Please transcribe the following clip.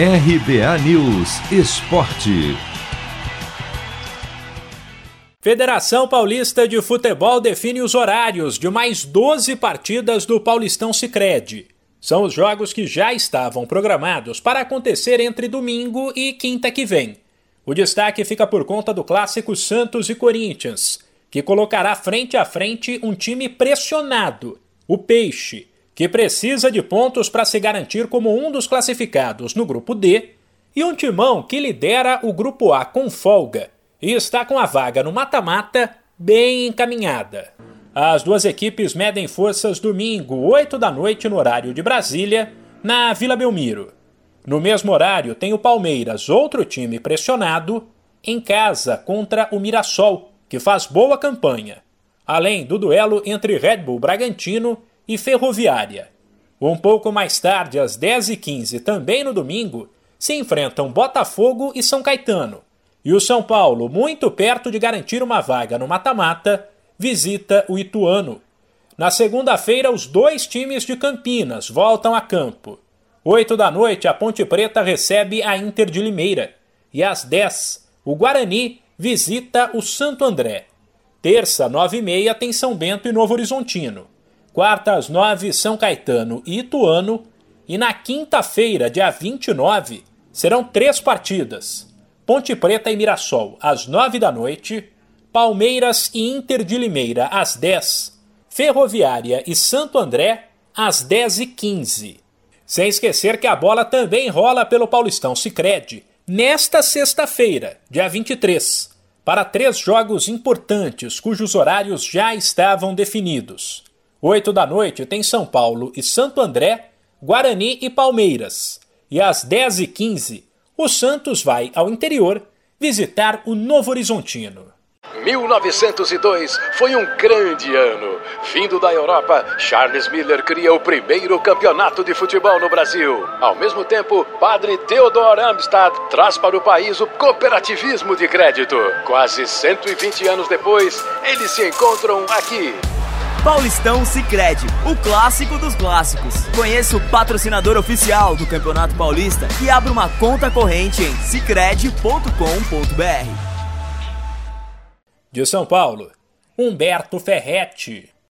RBA News Esporte. Federação Paulista de Futebol define os horários de mais 12 partidas do Paulistão Sicredi. São os jogos que já estavam programados para acontecer entre domingo e quinta que vem. O destaque fica por conta do clássico Santos e Corinthians, que colocará frente a frente um time pressionado, o Peixe, que precisa de pontos para se garantir como um dos classificados no grupo D, e um timão que lidera o grupo A com folga e está com a vaga no mata-mata bem encaminhada. As duas equipes medem forças domingo, 8 da noite, no horário de Brasília, na Vila Belmiro. No mesmo horário, tem o Palmeiras, outro time pressionado, em casa contra o Mirassol, que faz boa campanha, além do duelo entre Red Bull Bragantino e Ferroviária. Um pouco mais tarde, às 10h15, também no domingo, se enfrentam Botafogo e São Caetano. E o São Paulo, muito perto de garantir uma vaga no mata-mata, visita o Ituano. Na segunda-feira, os dois times de Campinas voltam a campo. Oito da noite, a Ponte Preta recebe a Inter de Limeira. E às 10, o Guarani visita o Santo André. Terça, nove e meia, tem São Bento e Novo Horizontino. Quarta às nove, São Caetano e Ituano. E na quinta-feira, dia 29, serão três partidas. Ponte Preta e Mirassol, às nove da noite. Palmeiras e Inter de Limeira, às dez. Ferroviária e Santo André, às dez e quinze. Sem esquecer que a bola também rola pelo Paulistão Sicredi nesta sexta-feira, dia 23, para três jogos importantes cujos horários já estavam definidos. 8 da noite tem São Paulo e Santo André, Guarani e Palmeiras. E às 10h15, o Santos vai ao interior visitar o Novo Horizontino. 1902 foi um grande ano. Vindo da Europa, Charles Miller cria o primeiro campeonato de futebol no Brasil. Ao mesmo tempo, padre Theodor Amstad traz para o país o cooperativismo de crédito. Quase 120 anos depois, eles se encontram aqui. Paulistão Sicredi, o clássico dos clássicos. Conheça o patrocinador oficial do Campeonato Paulista e abra uma conta corrente em sicredi.com.br. De São Paulo, Humberto Ferretti.